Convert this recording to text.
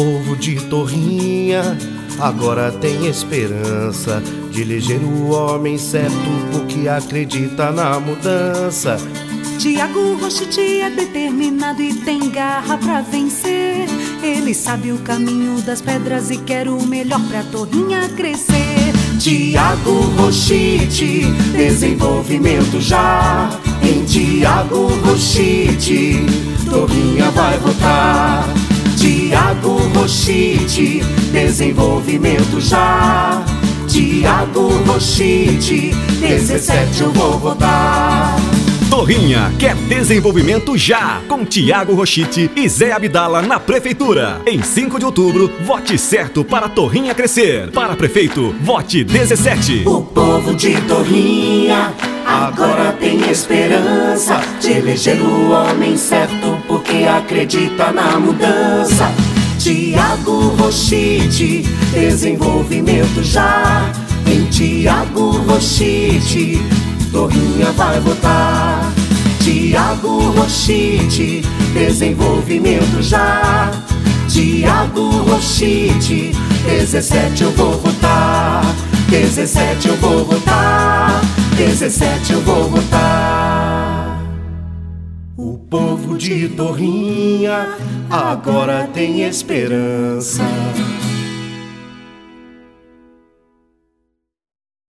povo de Torrinha agora tem esperança de eleger o homem certo porque acredita na mudança. Tiago Rochiti é determinado e tem garra pra vencer. Ele sabe o caminho das pedras e quer o melhor pra Torrinha crescer. Tiago Rochiti, desenvolvimento já. Em Tiago Rochiti, Torrinha vai votar. Tiago Rochite, desenvolvimento já. Tiago Rochite, 17 eu vou votar. Torrinha quer desenvolvimento já, com Tiago Rochite e Zé Abdala na Prefeitura. Em 5 de outubro, vote certo para Torrinha crescer. Para prefeito, vote 17. O povo de Torrinha agora tem esperança de eleger o homem certo porque acredita na mudança. Tiago Rochite, desenvolvimento já. Em Tiago Rochite, Torrinha vai votar. Tiago Rochite, desenvolvimento já. Tiago Rochite, 17 eu vou votar. 17 eu vou votar. 17 eu vou votar. O povo de Torrinha agora tem esperança.